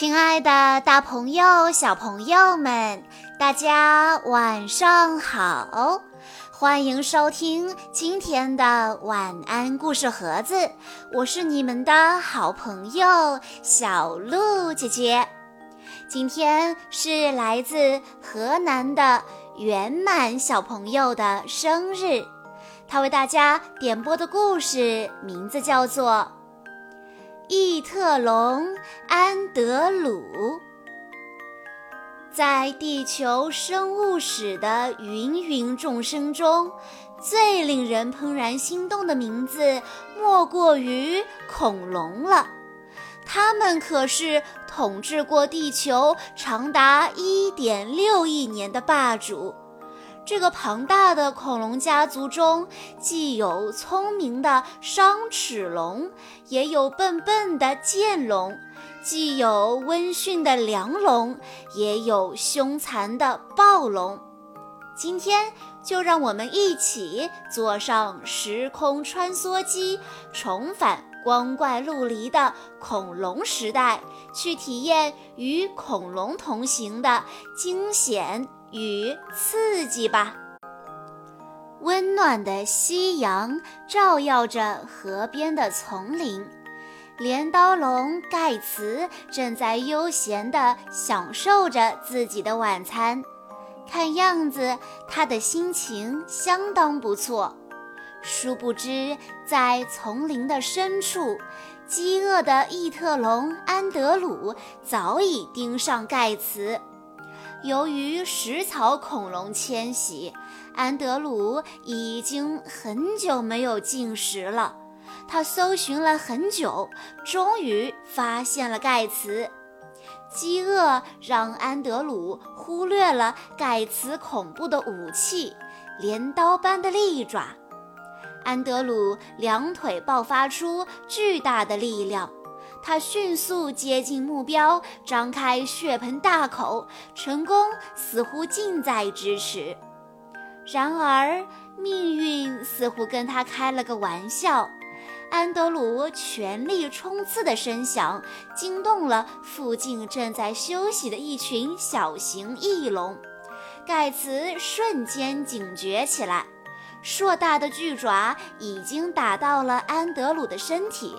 亲爱的，大朋友、小朋友们，大家晚上好！欢迎收听今天的晚安故事盒子，我是你们的好朋友小鹿姐姐。今天是来自河南的圆满小朋友的生日，他为大家点播的故事名字叫做。异特龙安德鲁，在地球生物史的芸芸众生中，最令人怦然心动的名字莫过于恐龙了。它们可是统治过地球长达一点六亿年的霸主。这个庞大的恐龙家族中，既有聪明的商齿龙，也有笨笨的剑龙；既有温驯的梁龙，也有凶残的暴龙。今天就让我们一起坐上时空穿梭机，重返光怪陆离的恐龙时代，去体验与恐龙同行的惊险。与刺激吧！温暖的夕阳照耀着河边的丛林，镰刀龙盖茨正在悠闲地享受着自己的晚餐，看样子他的心情相当不错。殊不知，在丛林的深处，饥饿的异特龙安德鲁早已盯上盖茨。由于食草恐龙迁徙，安德鲁已经很久没有进食了。他搜寻了很久，终于发现了盖茨。饥饿让安德鲁忽略了盖茨恐怖的武器——镰刀般的利爪。安德鲁两腿爆发出巨大的力量。他迅速接近目标，张开血盆大口，成功似乎近在咫尺。然而，命运似乎跟他开了个玩笑。安德鲁全力冲刺的声响惊动了附近正在休息的一群小型翼龙，盖茨瞬间警觉起来。硕大的巨爪已经打到了安德鲁的身体。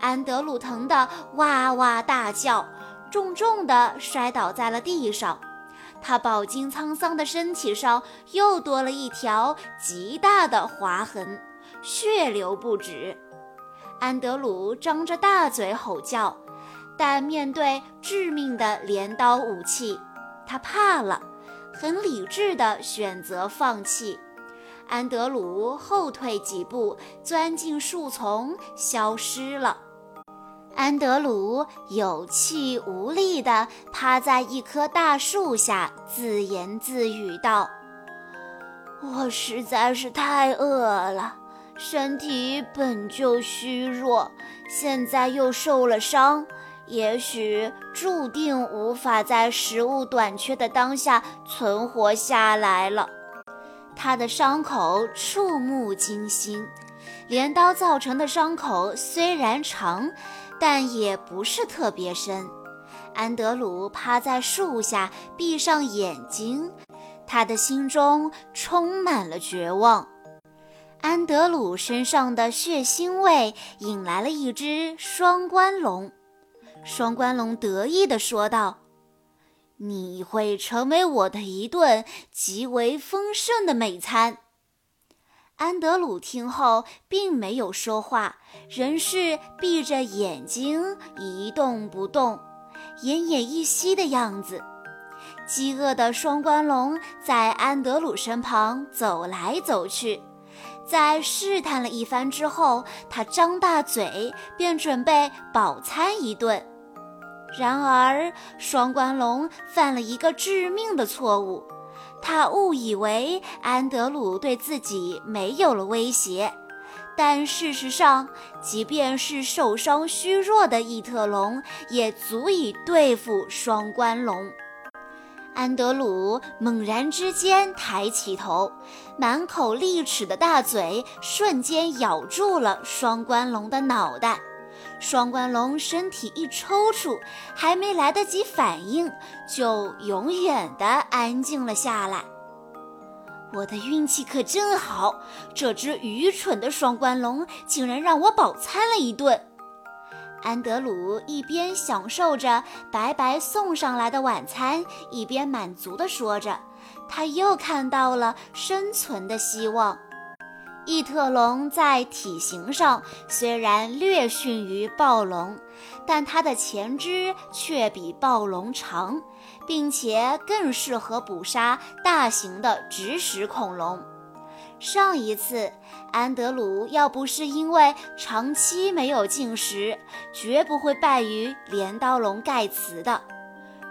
安德鲁疼得哇哇大叫，重重地摔倒在了地上。他饱经沧桑的身体上又多了一条极大的划痕，血流不止。安德鲁张着大嘴吼叫，但面对致命的镰刀武器，他怕了，很理智地选择放弃。安德鲁后退几步，钻进树丛，消失了。安德鲁有气无力地趴在一棵大树下，自言自语道：“我实在是太饿了，身体本就虚弱，现在又受了伤，也许注定无法在食物短缺的当下存活下来了。”他的伤口触目惊心，镰刀造成的伤口虽然长。但也不是特别深。安德鲁趴在树下，闭上眼睛，他的心中充满了绝望。安德鲁身上的血腥味引来了一只双冠龙。双冠龙得意地说道：“你会成为我的一顿极为丰盛的美餐。”安德鲁听后并没有说话，仍是闭着眼睛一动不动，奄奄一息的样子。饥饿的双关龙在安德鲁身旁走来走去，在试探了一番之后，他张大嘴便准备饱餐一顿。然而，双关龙犯了一个致命的错误。他误以为安德鲁对自己没有了威胁，但事实上，即便是受伤虚弱的异特龙，也足以对付双关龙。安德鲁猛然之间抬起头，满口利齿的大嘴瞬间咬住了双关龙的脑袋，双冠龙身体一抽搐，还没来得及反应，就永远的安静了下来。我的运气可真好，这只愚蠢的双冠龙竟然让我饱餐了一顿。安德鲁一边享受着白白送上来的晚餐，一边满足地说着：“他又看到了生存的希望。”异特龙在体型上虽然略逊于暴龙，但它的前肢却比暴龙长，并且更适合捕杀大型的植食恐龙。上一次，安德鲁要不是因为长期没有进食，绝不会败于镰刀龙盖茨的。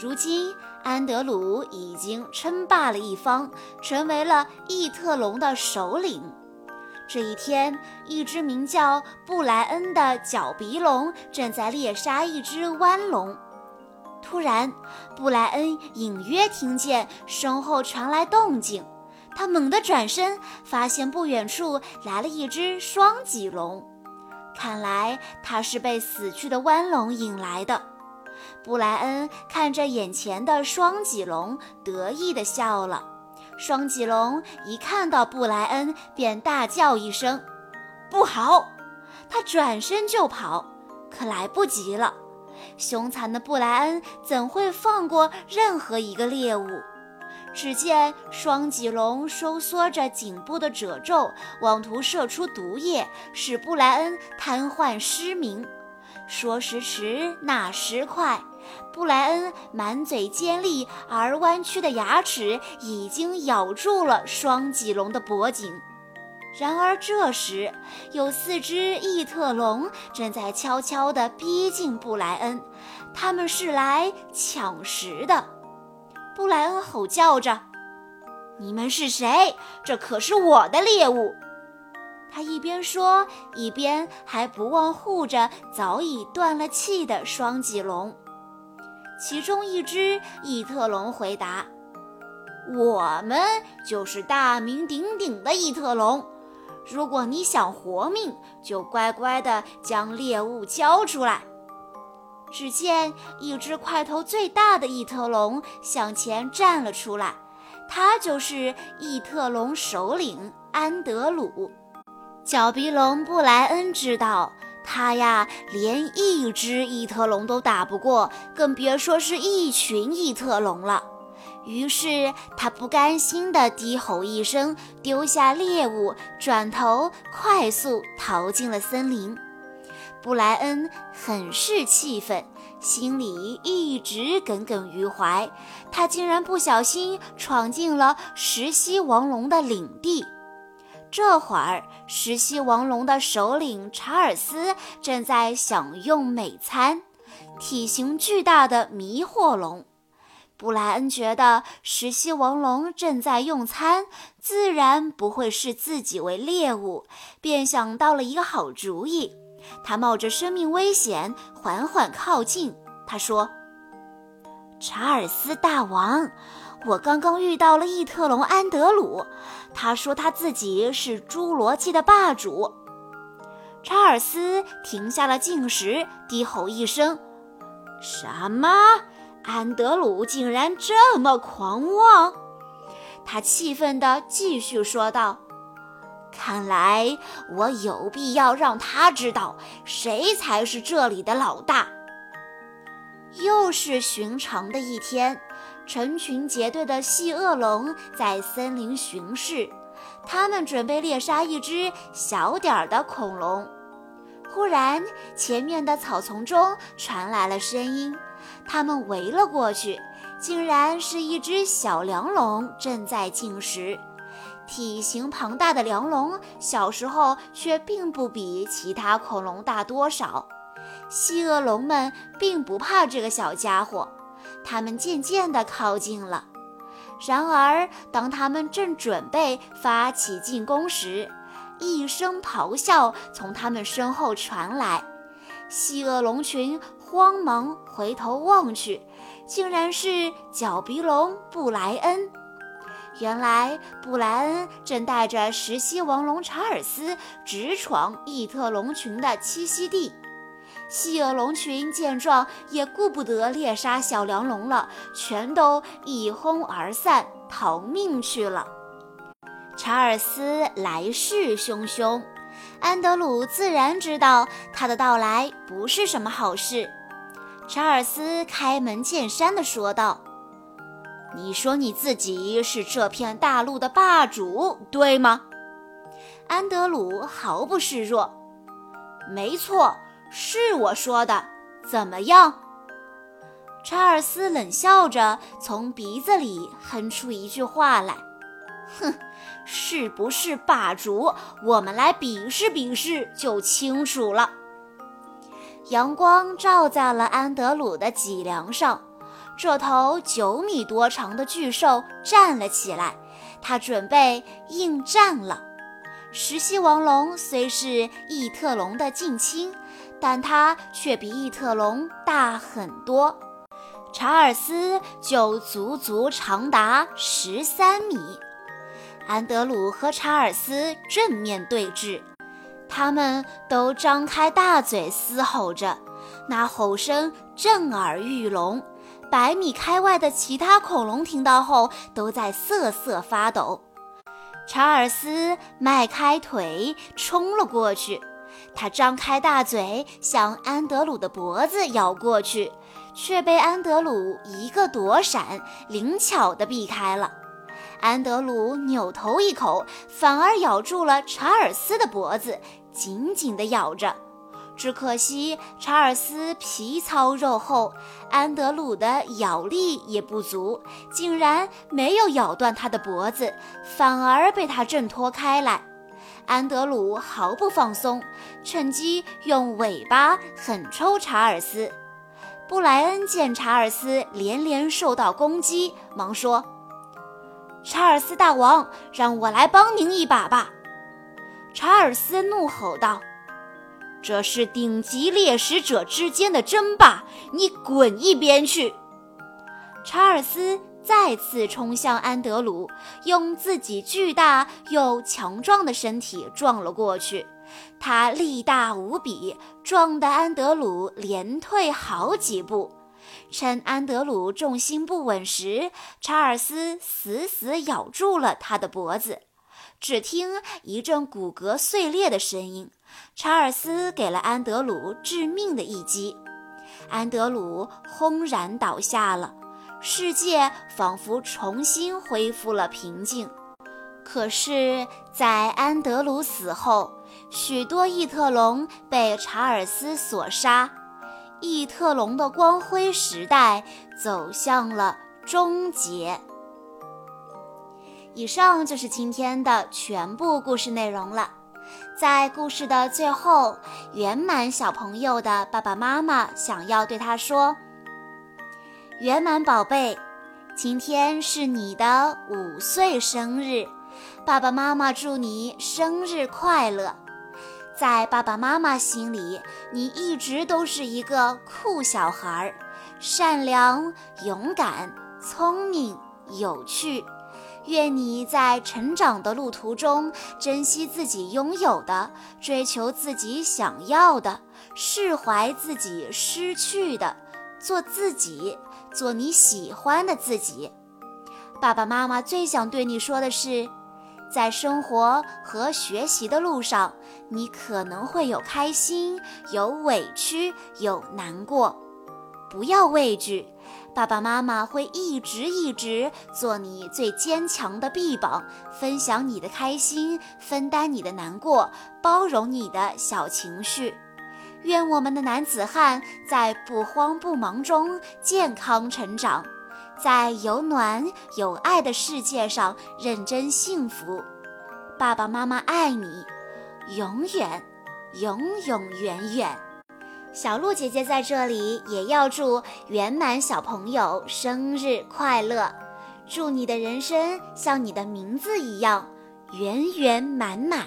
如今，安德鲁已经称霸了一方，成为了异特龙的首领。这一天，一只名叫布莱恩的角鼻龙正在猎杀一只弯龙。突然，布莱恩隐约听见身后传来动静。他猛地转身，发现不远处来了一只双脊龙。看来他是被死去的弯龙引来的。布莱恩看着眼前的双脊龙，得意地笑了。双脊龙一看到布莱恩，便大叫一声：“不好！”他转身就跑，可来不及了。凶残的布莱恩怎会放过任何一个猎物？只见双脊龙收缩着颈部的褶皱，妄图射出毒液，使布莱恩瘫痪失明。说时迟，那时快，布莱恩满嘴尖利而弯曲的牙齿已经咬住了双脊龙的脖颈。然而这时，有四只异特龙正在悄悄地逼近布莱恩，他们是来抢食的。布莱恩吼叫着：“你们是谁？这可是我的猎物！”他一边说，一边还不忘护着早已断了气的双脊龙。其中一只异特龙回答：“我们就是大名鼎鼎的异特龙。如果你想活命，就乖乖地将猎物交出来。”只见一只块头最大的异特龙向前站了出来，他就是异特龙首领安德鲁。角鼻龙布莱恩知道，他呀连一只异特龙都打不过，更别说是一群异特龙了。于是他不甘心地低吼一声，丢下猎物，转头快速逃进了森林。布莱恩很是气愤，心里一直耿耿于怀。他竟然不小心闯进了石溪王龙的领地。这会儿，石溪王龙的首领查尔斯正在享用美餐——体型巨大的迷惑龙。布莱恩觉得石溪王龙正在用餐，自然不会视自己为猎物，便想到了一个好主意。他冒着生命危险缓缓靠近。他说：“查尔斯大王，我刚刚遇到了异特龙安德鲁。他说他自己是侏罗纪的霸主。”查尔斯停下了进食，低吼一声：“什么？安德鲁竟然这么狂妄！”他气愤地继续说道。看来我有必要让他知道谁才是这里的老大。又是寻常的一天，成群结队的细恶龙在森林巡视，他们准备猎杀一只小点儿的恐龙。忽然，前面的草丛中传来了声音，他们围了过去，竟然是一只小梁龙正在进食。体型庞大的梁龙，小时候却并不比其他恐龙大多少。细恶龙们并不怕这个小家伙，它们渐渐地靠近了。然而，当它们正准备发起进攻时，一声咆哮从它们身后传来。细恶龙群慌忙回头望去，竟然是角鼻龙布莱恩。原来布莱恩正带着石蜥王龙查尔斯直闯异特龙群的栖息地。细耳龙群见状，也顾不得猎杀小梁龙了，全都一哄而散，逃命去了。查尔斯来势汹汹，安德鲁自然知道他的到来不是什么好事。查尔斯开门见山地说道：“你说你自己是这片大陆的霸主，对吗？”安德鲁毫不示弱：“没错。”是我说的，怎么样？查尔斯冷笑着从鼻子里哼出一句话来：“哼，是不是霸主？我们来比试比试就清楚了。”阳光照在了安德鲁的脊梁上，这头九米多长的巨兽站了起来，它准备应战了。石溪王龙虽是异特龙的近亲。但它却比异特龙大很多，查尔斯就足足长达十三米。安德鲁和查尔斯正面对峙，他们都张开大嘴嘶吼着，那吼声震耳欲聋。百米开外的其他恐龙听到后都在瑟瑟发抖。查尔斯迈开腿冲了过去。他张开大嘴向安德鲁的脖子咬过去，却被安德鲁一个躲闪，灵巧地避开了。安德鲁扭头一口，反而咬住了查尔斯的脖子，紧紧地咬着。只可惜查尔斯皮糙肉厚，安德鲁的咬力也不足，竟然没有咬断他的脖子，反而被他挣脱开来。安德鲁毫不放松，趁机用尾巴狠抽查尔斯。布莱恩见查尔斯连连受到攻击，忙说：“查尔斯大王，让我来帮您一把吧。”查尔斯怒吼道：“这是顶级猎食者之间的争霸，你滚一边去！”查尔斯。再次冲向安德鲁，用自己巨大又强壮的身体撞了过去。他力大无比，撞得安德鲁连退好几步。趁安德鲁重心不稳时，查尔斯死死咬住了他的脖子。只听一阵骨骼碎裂的声音，查尔斯给了安德鲁致命的一击，安德鲁轰然倒下了。世界仿佛重新恢复了平静。可是，在安德鲁死后，许多异特龙被查尔斯所杀，异特龙的光辉时代走向了终结。以上就是今天的全部故事内容了。在故事的最后，圆满小朋友的爸爸妈妈想要对他说。圆满宝贝，今天是你的五岁生日，爸爸妈妈祝你生日快乐。在爸爸妈妈心里，你一直都是一个酷小孩，善良、勇敢、聪明、有趣。愿你在成长的路途中，珍惜自己拥有的，追求自己想要的，释怀自己失去的，做自己。做你喜欢的自己。爸爸妈妈最想对你说的是，在生活和学习的路上，你可能会有开心、有委屈、有难过，不要畏惧。爸爸妈妈会一直一直做你最坚强的臂膀，分享你的开心，分担你的难过，包容你的小情绪。愿我们的男子汉在不慌不忙中健康成长，在有暖有爱的世界上认真幸福。爸爸妈妈爱你，永远，永永远远。小鹿姐姐在这里也要祝圆满小朋友生日快乐，祝你的人生像你的名字一样圆圆满满。